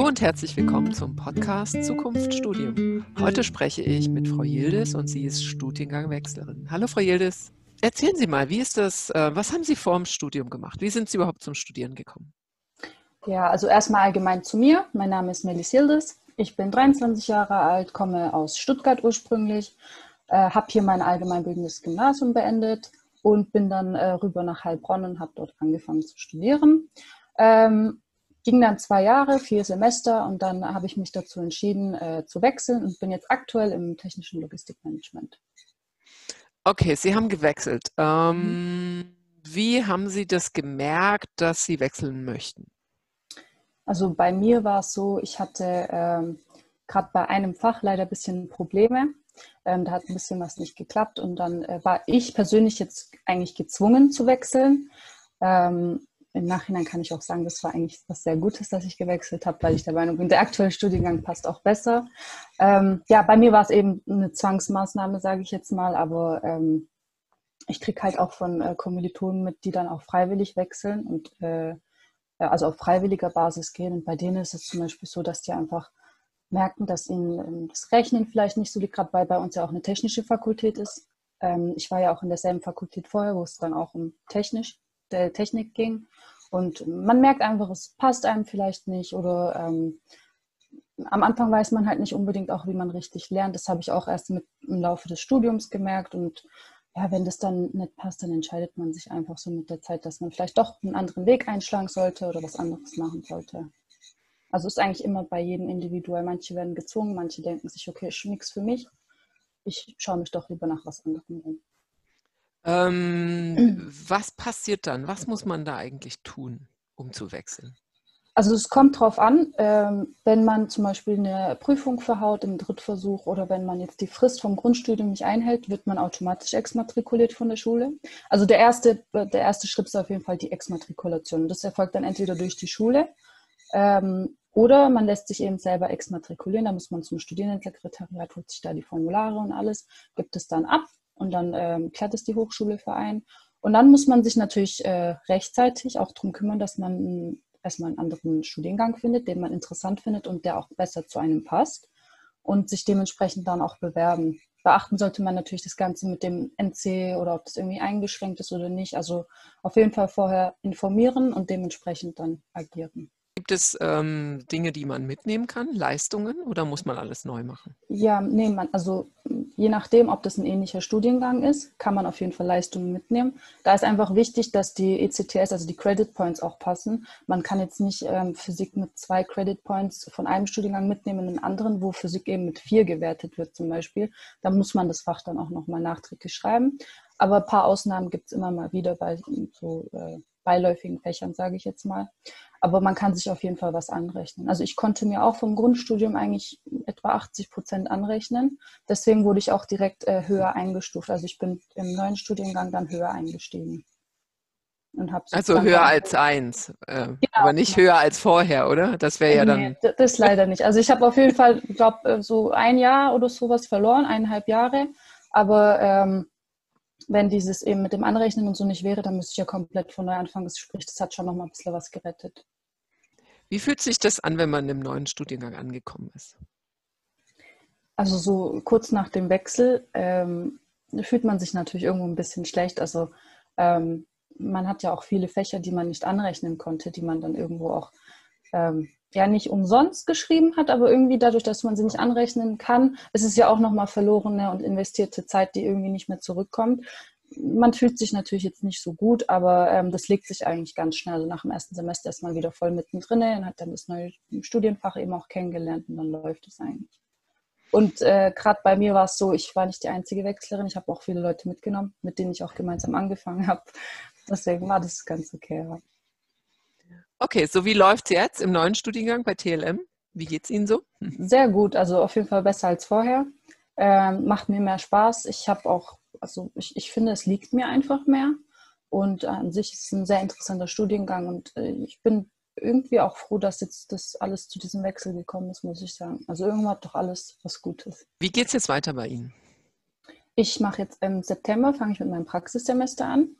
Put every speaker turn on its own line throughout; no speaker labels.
Hallo und herzlich willkommen zum Podcast Zukunft Studium. Heute spreche ich mit Frau Yildiz und sie ist Studiengangwechslerin. Hallo Frau Yildiz. Erzählen Sie mal, wie ist das, äh, was haben Sie vor dem Studium gemacht? Wie sind Sie überhaupt zum Studieren gekommen?
Ja, also erstmal allgemein zu mir. Mein Name ist Melis Yildiz. Ich bin 23 Jahre alt, komme aus Stuttgart ursprünglich, äh, habe hier mein allgemeinbildendes Gymnasium beendet und bin dann äh, rüber nach Heilbronn und habe dort angefangen zu studieren. Ähm, ging dann zwei Jahre, vier Semester und dann habe ich mich dazu entschieden äh, zu wechseln und bin jetzt aktuell im technischen Logistikmanagement.
Okay, Sie haben gewechselt. Ähm, mhm. Wie haben Sie das gemerkt, dass Sie wechseln möchten?
Also bei mir war es so, ich hatte ähm, gerade bei einem Fach leider ein bisschen Probleme. Ähm, da hat ein bisschen was nicht geklappt und dann äh, war ich persönlich jetzt eigentlich gezwungen zu wechseln. Ähm, Im Nachhinein kann ich auch sagen, das war eigentlich was sehr Gutes, dass ich gewechselt habe, weil ich der Meinung bin, der aktuelle Studiengang passt auch besser. Ähm, ja, bei mir war es eben eine Zwangsmaßnahme, sage ich jetzt mal, aber ähm, ich kriege halt auch von äh, Kommilitonen mit, die dann auch freiwillig wechseln und äh, also auf freiwilliger Basis gehen. Und bei denen ist es zum Beispiel so, dass die einfach merken, dass ihnen ähm, das Rechnen vielleicht nicht so liegt, gerade weil bei uns ja auch eine technische Fakultät ist. Ähm, ich war ja auch in derselben Fakultät vorher, wo es dann auch um technisch, der Technik ging. Und man merkt einfach, es passt einem vielleicht nicht oder ähm, am Anfang weiß man halt nicht unbedingt auch, wie man richtig lernt. Das habe ich auch erst mit, im Laufe des Studiums gemerkt. Und ja, wenn das dann nicht passt, dann entscheidet man sich einfach so mit der Zeit, dass man vielleicht doch einen anderen Weg einschlagen sollte oder was anderes machen sollte. Also ist eigentlich immer bei jedem individuell. Manche werden gezwungen, manche denken sich, okay, ist nichts für mich. Ich schaue mich doch lieber nach was anderem um.
Ähm, was passiert dann? Was muss man da eigentlich tun, um zu wechseln?
Also es kommt darauf an, ähm, wenn man zum Beispiel eine Prüfung verhaut im Drittversuch oder wenn man jetzt die Frist vom Grundstudium nicht einhält, wird man automatisch exmatrikuliert von der Schule. Also der erste, der erste Schritt ist auf jeden Fall die Exmatrikulation. Das erfolgt dann entweder durch die Schule ähm, oder man lässt sich eben selber exmatrikulieren, da muss man zum Studierendensekretariat, holt sich da die Formulare und alles, gibt es dann ab und dann ähm, klärt es die Hochschule für ein. Und dann muss man sich natürlich äh, rechtzeitig auch darum kümmern, dass man erstmal einen anderen Studiengang findet, den man interessant findet und der auch besser zu einem passt und sich dementsprechend dann auch bewerben. Beachten sollte man natürlich das Ganze mit dem NC oder ob das irgendwie eingeschränkt ist oder nicht. Also auf jeden Fall vorher informieren und dementsprechend dann agieren.
Gibt es ähm, Dinge, die man mitnehmen kann, Leistungen, oder muss man alles neu machen?
Ja, nee, man, also je nachdem, ob das ein ähnlicher Studiengang ist, kann man auf jeden Fall Leistungen mitnehmen. Da ist einfach wichtig, dass die ECTS, also die Credit Points auch passen. Man kann jetzt nicht ähm, Physik mit zwei Credit Points von einem Studiengang mitnehmen in einen anderen, wo Physik eben mit vier gewertet wird zum Beispiel. Da muss man das Fach dann auch nochmal nachträglich schreiben. Aber ein paar Ausnahmen gibt es immer mal wieder bei so äh, beiläufigen Fächern, sage ich jetzt mal. Aber man kann sich auf jeden Fall was anrechnen. Also ich konnte mir auch vom Grundstudium eigentlich etwa 80 Prozent anrechnen. Deswegen wurde ich auch direkt äh, höher eingestuft. Also ich bin im neuen Studiengang dann höher eingestiegen.
also höher als eins, äh, genau, aber nicht höher als vorher, oder? Das wäre ja dann. Nee,
das leider nicht. Also ich habe auf jeden Fall, glaube äh, so ein Jahr oder sowas verloren, eineinhalb Jahre. Aber ähm, wenn dieses eben mit dem Anrechnen und so nicht wäre, dann müsste ich ja komplett von neu anfangen. Sprich, das hat schon noch mal ein bisschen was gerettet.
Wie fühlt sich das an, wenn man im neuen Studiengang angekommen ist?
Also so kurz nach dem Wechsel ähm, fühlt man sich natürlich irgendwo ein bisschen schlecht. Also ähm, man hat ja auch viele Fächer, die man nicht anrechnen konnte, die man dann irgendwo auch ähm, ja nicht umsonst geschrieben hat, aber irgendwie dadurch, dass man sie nicht anrechnen kann, ist es ja auch nochmal verlorene und investierte Zeit, die irgendwie nicht mehr zurückkommt. Man fühlt sich natürlich jetzt nicht so gut, aber ähm, das legt sich eigentlich ganz schnell. Also nach dem ersten Semester ist man wieder voll mittendrin und hat dann das neue Studienfach eben auch kennengelernt und dann läuft es eigentlich. Und äh, gerade bei mir war es so, ich war nicht die einzige Wechslerin, ich habe auch viele Leute mitgenommen, mit denen ich auch gemeinsam angefangen habe. Deswegen war das ganz okay.
Okay, so wie läuft es jetzt im neuen Studiengang bei TLM? Wie geht es Ihnen so?
Sehr gut, also auf jeden Fall besser als vorher. Ähm, macht mir mehr Spaß. Ich habe auch, also ich, ich finde, es liegt mir einfach mehr. Und an sich ist es ein sehr interessanter Studiengang und äh, ich bin irgendwie auch froh, dass jetzt das alles zu diesem Wechsel gekommen ist, muss ich sagen. Also irgendwann hat doch alles was Gutes.
Wie geht es jetzt weiter bei Ihnen?
Ich mache jetzt im September, fange ich mit meinem Praxissemester an.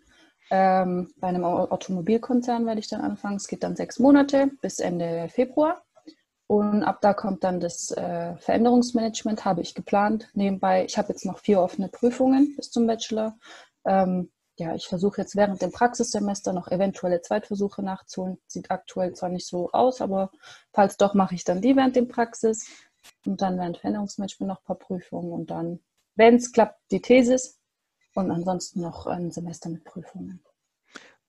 Ähm, bei einem Automobilkonzern werde ich dann anfangen. Es geht dann sechs Monate bis Ende Februar. Und ab da kommt dann das äh, Veränderungsmanagement, habe ich geplant. Nebenbei, ich habe jetzt noch vier offene Prüfungen bis zum Bachelor. Ähm, ja, ich versuche jetzt während dem Praxissemester noch eventuelle Zweitversuche nachzuholen. Sieht aktuell zwar nicht so aus, aber falls doch, mache ich dann die während dem Praxis. Und dann während Veränderungsmanagement noch ein paar Prüfungen und dann, wenn es klappt, die Thesis und ansonsten noch ein Semester mit Prüfungen.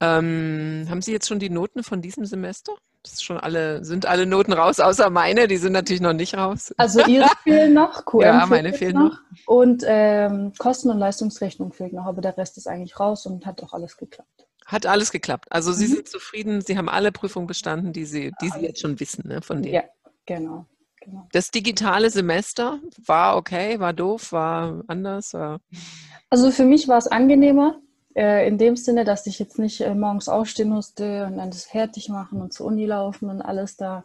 Ähm, haben Sie jetzt schon die Noten von diesem Semester? schon alle, sind alle Noten raus, außer meine, die sind natürlich noch nicht raus.
Also Ihre fehlen noch,
QM ja, meine fehlen noch. noch.
Und ähm, Kosten- und Leistungsrechnung fehlt noch, aber der Rest ist eigentlich raus und hat auch alles geklappt.
Hat alles geklappt. Also Sie mhm. sind zufrieden, Sie haben alle Prüfungen bestanden, die Sie, die Sie jetzt schon wissen, ne, von denen.
Ja, genau. Genau.
Das digitale Semester war okay, war doof, war anders? War
also für mich war es angenehmer, äh, in dem Sinne, dass ich jetzt nicht äh, morgens aufstehen musste und dann das fertig machen und zur Uni laufen und alles da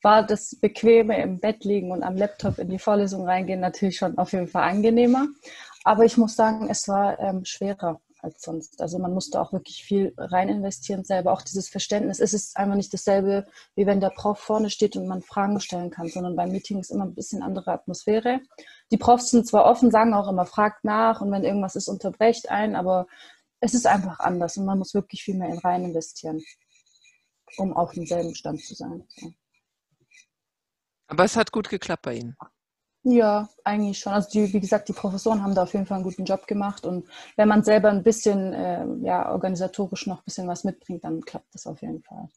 war das Bequeme im Bett liegen und am Laptop in die Vorlesung reingehen natürlich schon auf jeden Fall angenehmer. Aber ich muss sagen, es war ähm, schwerer als sonst. Also man musste auch wirklich viel rein investieren selber. Auch dieses Verständnis. Es ist einfach nicht dasselbe, wie wenn der Prof vorne steht und man Fragen stellen kann, sondern beim Meeting ist immer ein bisschen andere Atmosphäre. Die Profs sind zwar offen, sagen auch immer, fragt nach und wenn irgendwas ist, unterbrecht ein, aber es ist einfach anders und man muss wirklich viel mehr in rein investieren, um auf demselben Stand zu sein.
Aber es hat gut geklappt bei Ihnen.
Ja, eigentlich schon. Also die, wie gesagt, die Professoren haben da auf jeden Fall einen guten Job gemacht und wenn man selber ein bisschen äh, ja, organisatorisch noch ein bisschen was mitbringt, dann klappt das auf jeden Fall.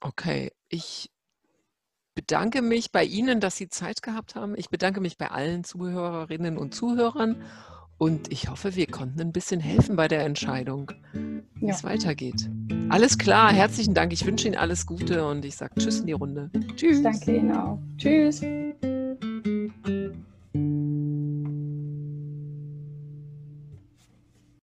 Okay, ich bedanke mich bei Ihnen, dass Sie Zeit gehabt haben. Ich bedanke mich bei allen Zuhörerinnen und Zuhörern und ich hoffe, wir konnten ein bisschen helfen bei der Entscheidung, wie ja. es weitergeht. Alles klar, herzlichen Dank. Ich wünsche Ihnen alles Gute und ich sage Tschüss in die Runde.
Tschüss. Danke Ihnen auch. Tschüss.